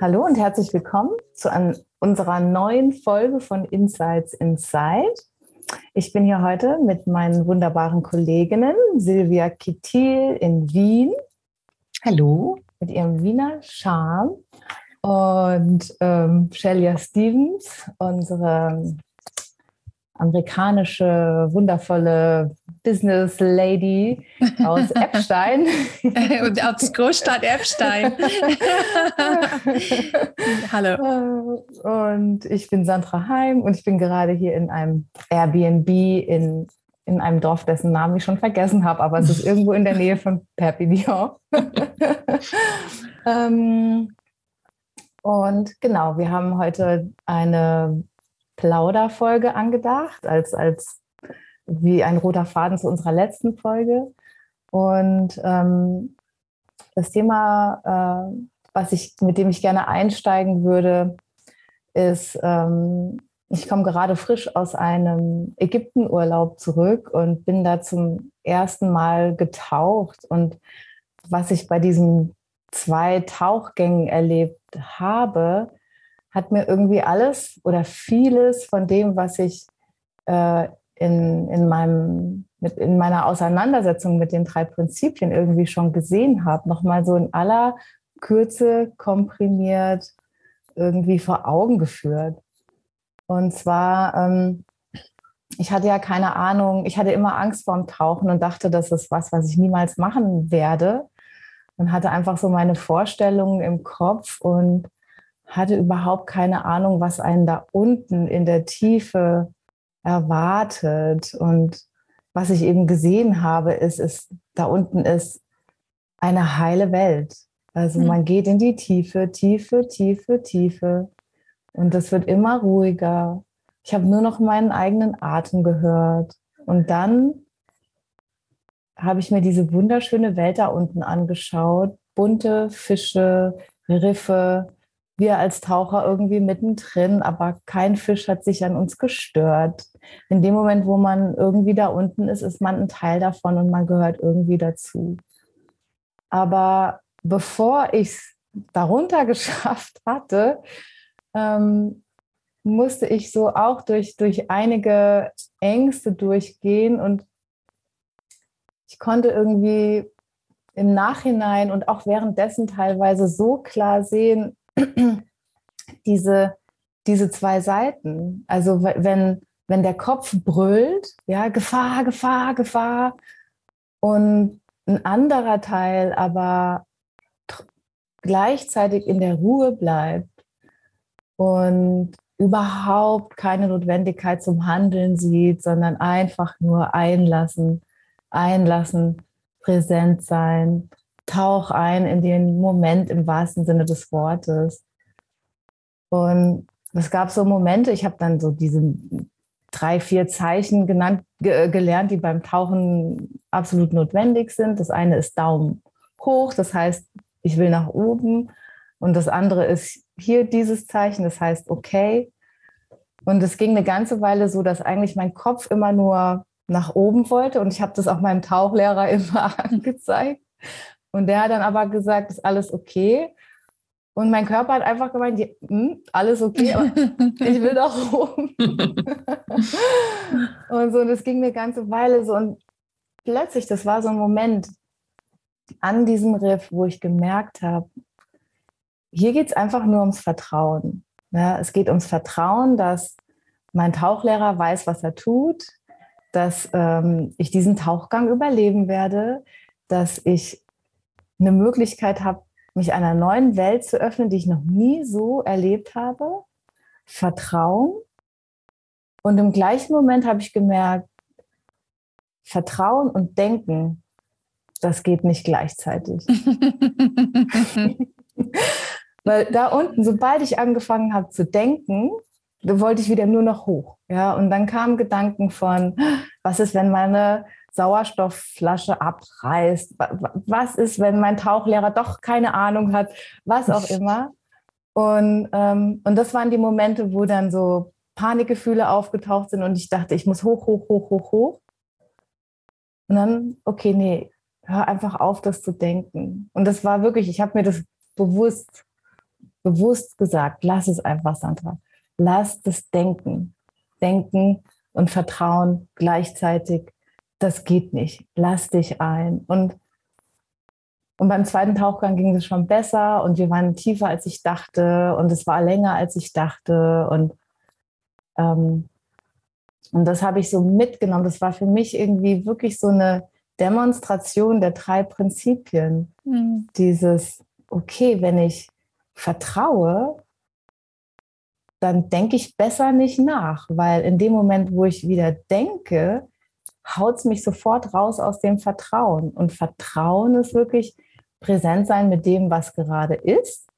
Hallo und herzlich willkommen zu unserer neuen Folge von Insights Inside. Ich bin hier heute mit meinen wunderbaren Kolleginnen Silvia Kittil in Wien. Hallo. Mit ihrem Wiener Charme. Und ähm, Shelia Stevens, unsere amerikanische, wundervolle Business Lady aus Epstein. Und aus Großstadt Epstein. Hallo. Und ich bin Sandra Heim und ich bin gerade hier in einem Airbnb in, in einem Dorf, dessen Namen ich schon vergessen habe, aber es ist irgendwo in der Nähe von Perpignan. ähm, und genau, wir haben heute eine Plauderfolge angedacht, als, als wie ein roter Faden zu unserer letzten Folge. Und ähm, das Thema, äh, was ich, mit dem ich gerne einsteigen würde, ist, ähm, ich komme gerade frisch aus einem Ägyptenurlaub zurück und bin da zum ersten Mal getaucht. Und was ich bei diesen zwei Tauchgängen erlebt habe, hat mir irgendwie alles oder vieles von dem, was ich äh, in, in, meinem, mit, in meiner Auseinandersetzung mit den drei Prinzipien irgendwie schon gesehen habe, nochmal so in aller Kürze komprimiert irgendwie vor Augen geführt. Und zwar, ähm, ich hatte ja keine Ahnung, ich hatte immer Angst vorm Tauchen und dachte, das ist was, was ich niemals machen werde. Und hatte einfach so meine Vorstellungen im Kopf und hatte überhaupt keine Ahnung, was einen da unten in der Tiefe erwartet. Und was ich eben gesehen habe, ist, ist da unten ist eine heile Welt. Also mhm. man geht in die Tiefe, Tiefe, Tiefe, Tiefe. Und das wird immer ruhiger. Ich habe nur noch meinen eigenen Atem gehört. Und dann habe ich mir diese wunderschöne Welt da unten angeschaut. Bunte Fische, Riffe, wir als Taucher irgendwie mittendrin, aber kein Fisch hat sich an uns gestört. In dem Moment, wo man irgendwie da unten ist, ist man ein Teil davon und man gehört irgendwie dazu. Aber bevor ich es darunter geschafft hatte, ähm, musste ich so auch durch, durch einige Ängste durchgehen und ich konnte irgendwie im Nachhinein und auch währenddessen teilweise so klar sehen, diese, diese zwei Seiten. Also wenn, wenn der Kopf brüllt, ja, Gefahr, Gefahr, Gefahr, und ein anderer Teil aber gleichzeitig in der Ruhe bleibt und überhaupt keine Notwendigkeit zum Handeln sieht, sondern einfach nur einlassen, einlassen, präsent sein, tauch ein in den Moment im wahrsten Sinne des Wortes. Und es gab so Momente, ich habe dann so diese drei, vier Zeichen genannt, ge gelernt, die beim Tauchen absolut notwendig sind. Das eine ist Daumen hoch, das heißt, ich will nach oben. Und das andere ist hier dieses Zeichen, das heißt okay. Und es ging eine ganze Weile so, dass eigentlich mein Kopf immer nur nach oben wollte. Und ich habe das auch meinem Tauchlehrer immer angezeigt. Und der hat dann aber gesagt, ist alles okay. Und mein Körper hat einfach gemeint, ja, hm, alles okay, aber ich will doch rum. und so, und es ging eine ganze Weile so. Und plötzlich, das war so ein Moment an diesem Riff, wo ich gemerkt habe, hier geht es einfach nur ums Vertrauen. Ja, es geht ums Vertrauen, dass mein Tauchlehrer weiß, was er tut, dass ähm, ich diesen Tauchgang überleben werde, dass ich eine Möglichkeit habe, mich einer neuen Welt zu öffnen, die ich noch nie so erlebt habe. Vertrauen. Und im gleichen Moment habe ich gemerkt, Vertrauen und Denken das geht nicht gleichzeitig. Weil da unten, sobald ich angefangen habe zu denken, wollte ich wieder nur noch hoch. Ja, und dann kamen Gedanken von, was ist, wenn meine Sauerstoffflasche abreißt? Was ist, wenn mein Tauchlehrer doch keine Ahnung hat? Was auch immer. Und, ähm, und das waren die Momente, wo dann so Panikgefühle aufgetaucht sind und ich dachte, ich muss hoch, hoch, hoch, hoch, hoch. Und dann, okay, nee, hör einfach auf, das zu denken. Und das war wirklich, ich habe mir das bewusst, bewusst gesagt, lass es einfach, Sandra. Lass das Denken. Denken und Vertrauen gleichzeitig, das geht nicht. Lass dich ein. Und, und beim zweiten Tauchgang ging es schon besser und wir waren tiefer, als ich dachte und es war länger, als ich dachte. Und, ähm, und das habe ich so mitgenommen. Das war für mich irgendwie wirklich so eine Demonstration der drei Prinzipien. Mhm. Dieses, okay, wenn ich vertraue, dann denke ich besser nicht nach, weil in dem Moment, wo ich wieder denke, haut es mich sofort raus aus dem Vertrauen. Und Vertrauen ist wirklich präsent sein mit dem, was gerade ist.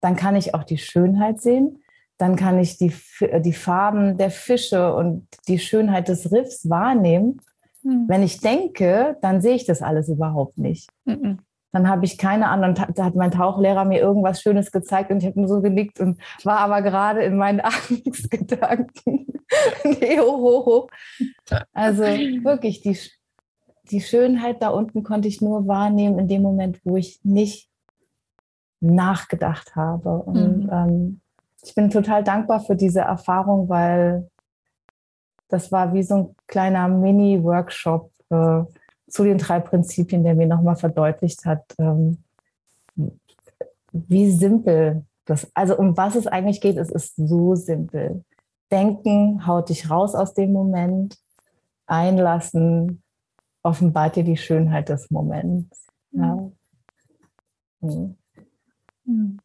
Dann kann ich auch die Schönheit sehen. Dann kann ich die, die Farben der Fische und die Schönheit des Riffs wahrnehmen. Mhm. Wenn ich denke, dann sehe ich das alles überhaupt nicht. Mhm. Dann habe ich keine Ahnung. Da hat mein Tauchlehrer mir irgendwas Schönes gezeigt und ich habe nur so genickt und war aber gerade in meinen Angstgedanken. nee, ho, ho, ho. Also wirklich, die, die Schönheit da unten konnte ich nur wahrnehmen in dem Moment, wo ich nicht nachgedacht habe. Und mhm. ähm, ich bin total dankbar für diese Erfahrung, weil das war wie so ein kleiner Mini-Workshop äh, zu den drei Prinzipien, der mir nochmal verdeutlicht hat, ähm, wie simpel das, also um was es eigentlich geht, es ist so simpel. Denken haut dich raus aus dem Moment, einlassen, offenbart dir die Schönheit des Moments. Ja. Mhm. Mhm.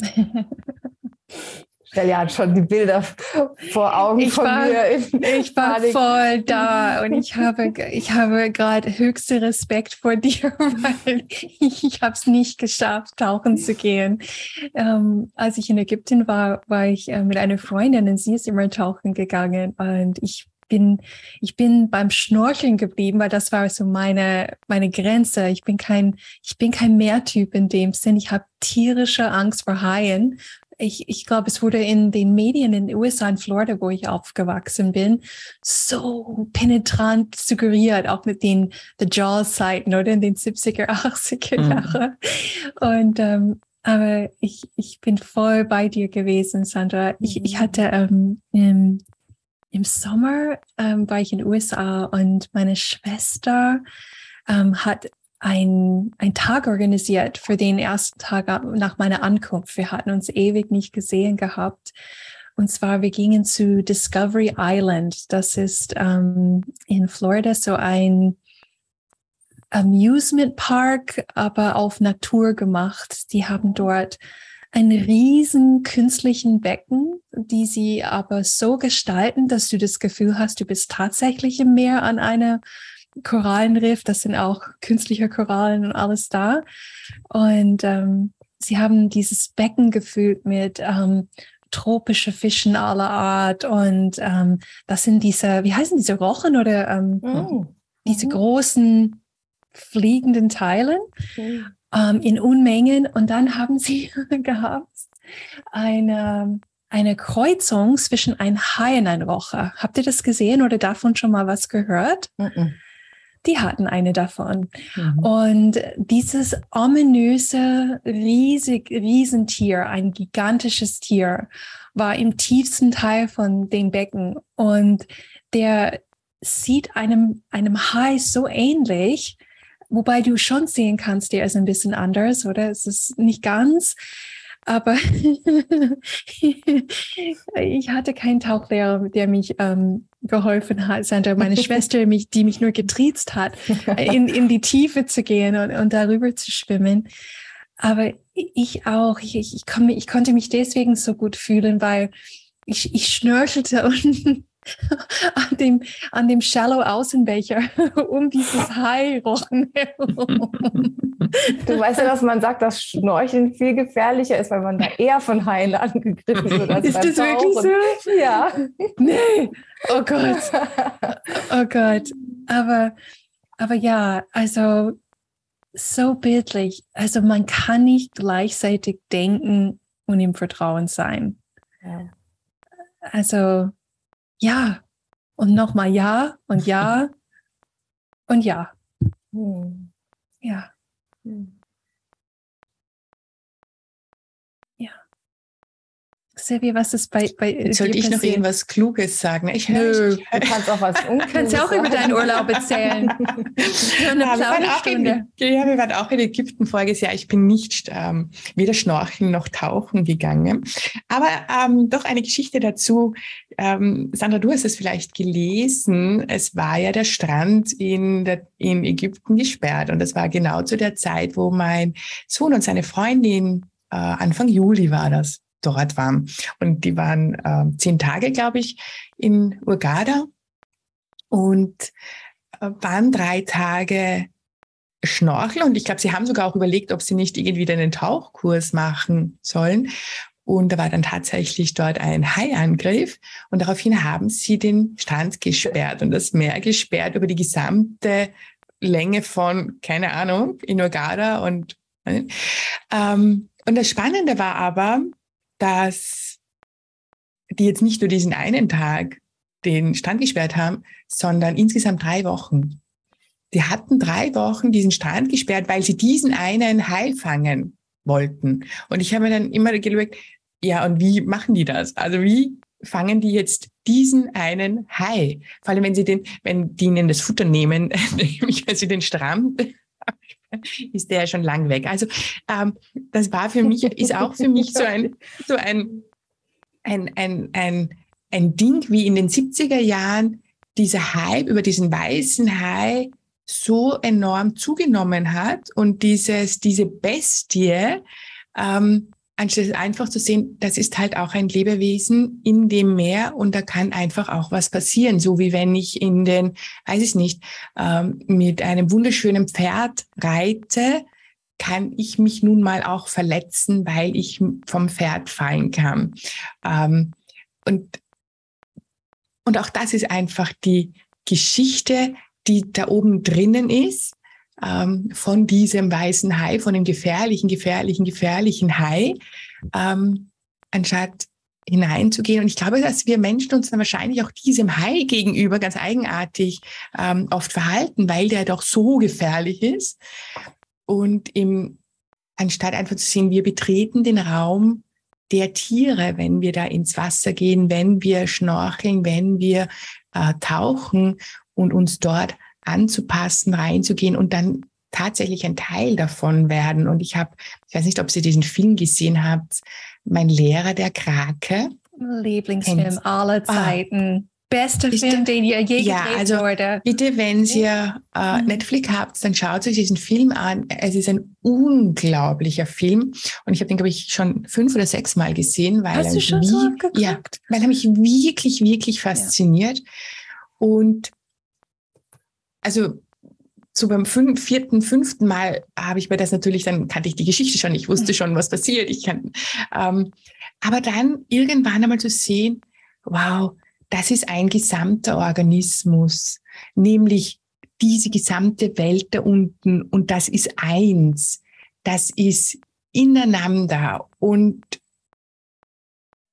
Stella hat schon die Bilder vor Augen ich von war, mir. Ich war Panik. voll da und ich habe, ich habe gerade höchsten Respekt vor dir, weil ich, ich habe es nicht geschafft, tauchen zu gehen. Ähm, als ich in Ägypten war, war ich äh, mit einer Freundin und sie ist immer tauchen gegangen und ich bin, ich bin beim Schnorcheln geblieben, weil das war so meine, meine Grenze. Ich bin kein, ich bin kein Meertyp in dem Sinn. Ich habe tierische Angst vor Haien ich, ich glaube, es wurde in den Medien in den USA, in Florida, wo ich aufgewachsen bin, so penetrant suggeriert, auch mit den The Jaws-Seiten oder in den 70er, 80er mhm. Jahren. Und ähm, aber ich, ich bin voll bei dir gewesen, Sandra. Ich, ich mhm. hatte ähm, im, im Sommer ähm, war ich in den USA und meine Schwester ähm, hat ein, ein Tag organisiert für den ersten Tag nach meiner Ankunft. Wir hatten uns ewig nicht gesehen gehabt. Und zwar, wir gingen zu Discovery Island. Das ist ähm, in Florida so ein Amusement Park, aber auf Natur gemacht. Die haben dort einen riesen künstlichen Becken, die sie aber so gestalten, dass du das Gefühl hast, du bist tatsächlich im Meer an einer Korallenriff, das sind auch künstliche Korallen und alles da. Und ähm, sie haben dieses Becken gefüllt mit ähm, tropische Fischen aller Art und ähm, das sind diese, wie heißen diese Rochen oder ähm, oh. diese mhm. großen fliegenden Teilen okay. Ähm, in Unmengen und dann haben sie gehabt eine eine Kreuzung zwischen ein Hai und ein Rocher. Habt ihr das gesehen oder davon schon mal was gehört? -mm die hatten eine davon. Mhm. Und dieses ominöse, riesig, Riesentier, ein gigantisches Tier, war im tiefsten Teil von den Becken und der sieht einem, einem Hai so ähnlich, wobei du schon sehen kannst, der ist ein bisschen anders, oder? Es ist nicht ganz, aber ich hatte keinen Tauchlehrer, der mich ähm, geholfen hat, sondern meine Schwester, mich, die mich nur getriezt hat, in, in die Tiefe zu gehen und, und darüber zu schwimmen. Aber ich auch, ich, ich, ich, ich konnte mich deswegen so gut fühlen, weil ich, ich schnörchelte und an dem, an dem Shallow Außenbecher um dieses Hairochen herum. Du weißt ja, dass man sagt, dass Schnorcheln viel gefährlicher ist, weil man da eher von Haien angegriffen wird. Als ist das wirklich so? Ja. Nee. Oh Gott. Oh Gott. Aber, aber ja, also so bildlich. Also man kann nicht gleichzeitig denken und im Vertrauen sein. Ja. Also ja und nochmal ja und ja und ja. Hm. Ja. Hm. Silvia, was ist bei, bei Sollte ich noch irgendwas Kluges sagen? Ich höre, Nö, du kannst auch was Du kannst auch über deinen Urlaub erzählen. eine ja, wir, in, ja, wir waren auch in Ägypten voriges Jahr. Ich bin nicht ähm, weder schnorcheln noch tauchen gegangen. Aber ähm, doch eine Geschichte dazu. Ähm, Sandra, du hast es vielleicht gelesen. Es war ja der Strand in, der, in Ägypten gesperrt. Und das war genau zu der Zeit, wo mein Sohn und seine Freundin, äh, Anfang Juli war das, dort waren. Und die waren äh, zehn Tage, glaube ich, in Urgada und äh, waren drei Tage Schnorcheln. Und ich glaube, sie haben sogar auch überlegt, ob sie nicht irgendwie einen Tauchkurs machen sollen. Und da war dann tatsächlich dort ein Haiangriff. Und daraufhin haben sie den Strand gesperrt und das Meer gesperrt über die gesamte Länge von, keine Ahnung, in Urgada. Und, äh, ähm, und das Spannende war aber, dass die jetzt nicht nur diesen einen Tag den Strand gesperrt haben, sondern insgesamt drei Wochen. Die hatten drei Wochen diesen Strand gesperrt, weil sie diesen einen Hai fangen wollten. Und ich habe mir dann immer gelegt, ja, und wie machen die das? Also wie fangen die jetzt diesen einen Hai? Vor allem, wenn sie den, wenn die ihnen das Futter nehmen, nämlich wenn sie den Strand ist der schon lang weg. Also ähm, das war für mich, ist auch für mich so ein, so ein, ein, ein, ein, ein Ding wie in den 70er Jahren, dieser Hype über diesen weißen Hai so enorm zugenommen hat und dieses, diese Bestie ähm, anstatt einfach zu sehen, das ist halt auch ein Lebewesen in dem Meer und da kann einfach auch was passieren. So wie wenn ich in den, weiß ich nicht, ähm, mit einem wunderschönen Pferd reite, kann ich mich nun mal auch verletzen, weil ich vom Pferd fallen kann. Ähm, und, und auch das ist einfach die Geschichte, die da oben drinnen ist ähm, von diesem weißen Hai, von dem gefährlichen, gefährlichen, gefährlichen Hai, ähm, anstatt hineinzugehen. Und ich glaube, dass wir Menschen uns dann wahrscheinlich auch diesem Hai gegenüber ganz eigenartig ähm, oft verhalten, weil der doch so gefährlich ist. Und im, anstatt einfach zu sehen, wir betreten den Raum der Tiere, wenn wir da ins Wasser gehen, wenn wir schnorcheln, wenn wir äh, tauchen und uns dort anzupassen, reinzugehen und dann tatsächlich ein Teil davon werden. Und ich habe, ich weiß nicht, ob Sie diesen Film gesehen habt, mein Lehrer der Krake. Lieblingsfilm aller ah. Zeiten. Ah. Bester Film, den ihr je ja, gedreht also wurde. Bitte, wenn ihr äh, mhm. Netflix habt, dann schaut euch diesen Film an. Es ist ein unglaublicher Film. Und ich habe den, glaube ich, schon fünf oder sechs Mal gesehen, weil Hast er, wie, so ja, weil er mich wirklich, wirklich fasziniert. Ja. Und also so beim fünf, vierten, fünften Mal habe ich mir das natürlich, dann kannte ich die Geschichte schon, ich wusste schon, was passiert. Ich kann, ähm, aber dann irgendwann einmal zu sehen, wow, das ist ein gesamter Organismus, nämlich diese gesamte Welt da unten und das ist eins, das ist ineinander und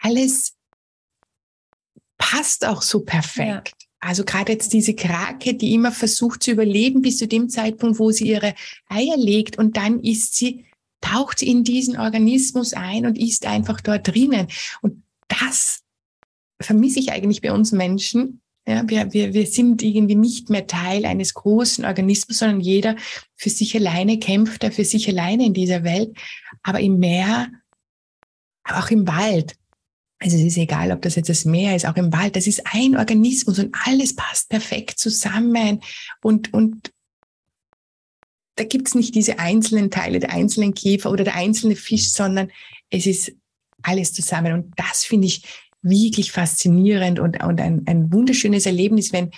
alles passt auch so perfekt. Ja. Also gerade jetzt diese Krake, die immer versucht zu überleben bis zu dem Zeitpunkt, wo sie ihre Eier legt und dann ist sie, taucht sie in diesen Organismus ein und ist einfach dort drinnen. Und das vermisse ich eigentlich bei uns Menschen. Ja, wir, wir, wir sind irgendwie nicht mehr Teil eines großen Organismus, sondern jeder für sich alleine kämpft er für sich alleine in dieser Welt. Aber im Meer, aber auch im Wald, also es ist egal, ob das jetzt das Meer ist, auch im Wald, das ist ein Organismus und alles passt perfekt zusammen und, und da gibt es nicht diese einzelnen Teile, der einzelnen Käfer oder der einzelne Fisch, sondern es ist alles zusammen. Und das finde ich wirklich faszinierend und, und ein, ein wunderschönes Erlebnis, wenn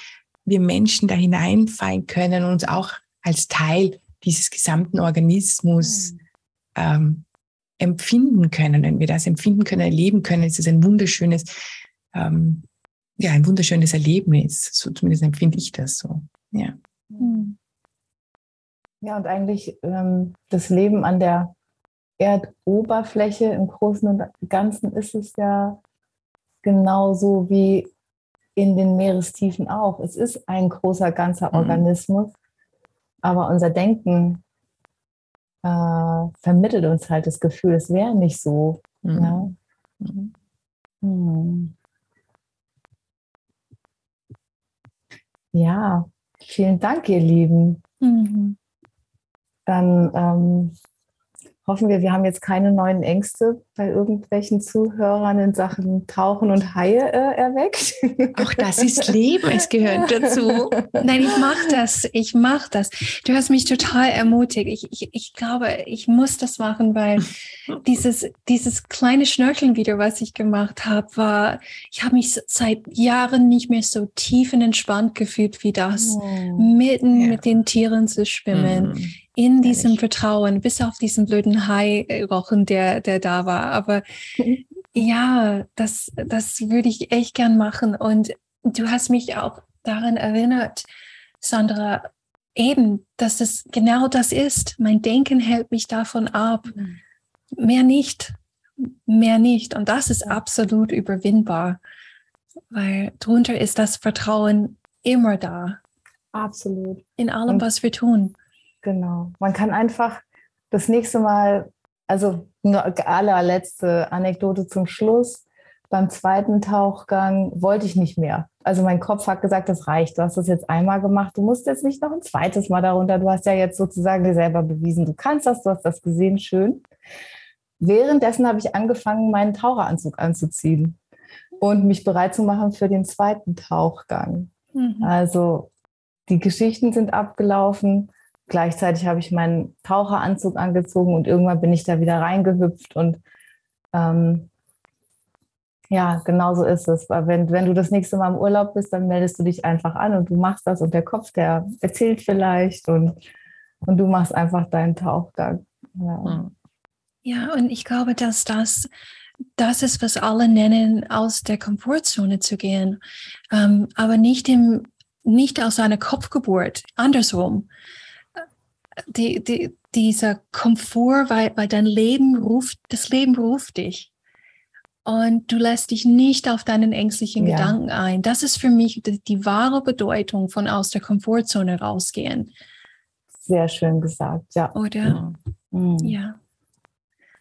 wir Menschen da hineinfallen können und uns auch als Teil dieses gesamten Organismus mhm. ähm, empfinden können. Wenn wir das empfinden können, erleben können, ist es ein wunderschönes, ähm, ja, ein wunderschönes Erlebnis. So zumindest empfinde ich das so. Ja. Ja, und eigentlich ähm, das Leben an der Erdoberfläche im Großen und Ganzen ist es ja genauso wie in den Meerestiefen auch. Es ist ein großer ganzer mhm. Organismus, aber unser Denken äh, vermittelt uns halt das Gefühl, es wäre nicht so. Mhm. Ja? Mhm. Hm. ja, vielen Dank, ihr Lieben. Mhm. Dann ähm, hoffen wir, wir haben jetzt keine neuen Ängste bei irgendwelchen Zuhörern in Sachen Tauchen und Haie äh, erweckt. Auch das ist Leben, es gehört dazu. Nein, ich mache das, ich mache das. Du hast mich total ermutigt. Ich, ich, ich glaube, ich muss das machen, weil dieses, dieses kleine Schnörkeln wieder, was ich gemacht habe, war, ich habe mich seit Jahren nicht mehr so tief und entspannt gefühlt wie das, oh. mitten ja. mit den Tieren zu schwimmen. Mm in diesem Ehrlich. Vertrauen, bis auf diesen blöden Hai-Rochen, der, der da war. Aber ja, das, das würde ich echt gern machen. Und du hast mich auch daran erinnert, Sandra, eben, dass es genau das ist. Mein Denken hält mich davon ab. Mhm. Mehr nicht. Mehr nicht. Und das ist absolut überwindbar, weil drunter ist das Vertrauen immer da. Absolut. In allem, Und was wir tun. Genau. Man kann einfach das nächste Mal, also nur allerletzte Anekdote zum Schluss. Beim zweiten Tauchgang wollte ich nicht mehr. Also mein Kopf hat gesagt, das reicht. Du hast das jetzt einmal gemacht. Du musst jetzt nicht noch ein zweites Mal darunter. Du hast ja jetzt sozusagen dir selber bewiesen, du kannst das, du hast das gesehen, schön. Währenddessen habe ich angefangen, meinen Taucheranzug anzuziehen und mich bereit zu machen für den zweiten Tauchgang. Mhm. Also die Geschichten sind abgelaufen gleichzeitig habe ich meinen Taucheranzug angezogen und irgendwann bin ich da wieder reingehüpft und ähm, ja, genau so ist es. Wenn, wenn du das nächste Mal im Urlaub bist, dann meldest du dich einfach an und du machst das und der Kopf, der erzählt vielleicht und, und du machst einfach deinen Tauchgang. Ja. Ja, und ich glaube, dass das das ist, was alle nennen, aus der Komfortzone zu gehen, ähm, aber nicht, im, nicht aus einer Kopfgeburt, andersrum die, die, dieser Komfort, weil, weil dein Leben ruft, das Leben ruft dich. Und du lässt dich nicht auf deinen ängstlichen ja. Gedanken ein. Das ist für mich die, die, wahre Bedeutung von aus der Komfortzone rausgehen. Sehr schön gesagt, ja. Oder? Mhm. Ja.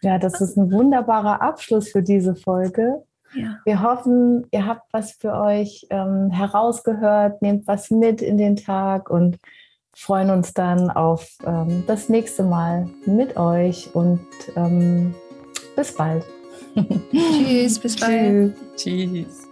Ja, das ist ein wunderbarer Abschluss für diese Folge. Ja. Wir hoffen, ihr habt was für euch ähm, herausgehört, nehmt was mit in den Tag und freuen uns dann auf ähm, das nächste Mal mit euch und ähm, bis bald. Tschüss, bis bald. Tschüss.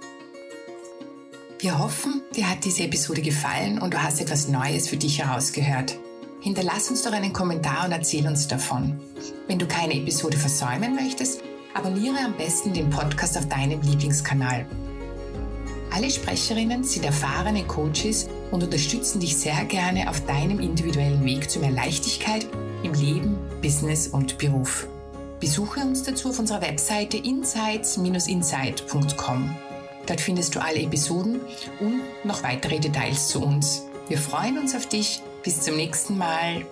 Wir hoffen, dir hat diese Episode gefallen und du hast etwas Neues für dich herausgehört. Hinterlass uns doch einen Kommentar und erzähl uns davon. Wenn du keine Episode versäumen möchtest, abonniere am besten den Podcast auf deinem Lieblingskanal. Alle Sprecherinnen sind erfahrene Coaches und unterstützen dich sehr gerne auf deinem individuellen Weg zu mehr Leichtigkeit im Leben, Business und Beruf. Besuche uns dazu auf unserer Webseite insights-insight.com. Dort findest du alle Episoden und noch weitere Details zu uns. Wir freuen uns auf dich. Bis zum nächsten Mal.